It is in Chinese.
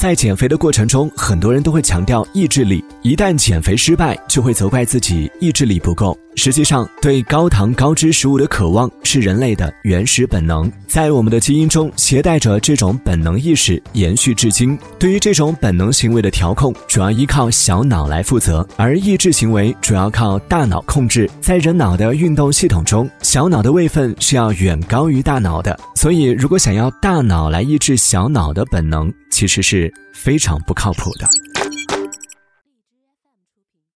在减肥的过程中，很多人都会强调意志力，一旦减肥失败，就会责怪自己意志力不够。实际上，对高糖高脂食物的渴望是人类的原始本能，在我们的基因中携带着这种本能意识，延续至今。对于这种本能行为的调控，主要依靠小脑来负责，而抑制行为主要靠大脑控制。在人脑的运动系统中，小脑的位分是要远高于大脑的，所以如果想要大脑来抑制小脑的本能，其实是非常不靠谱的。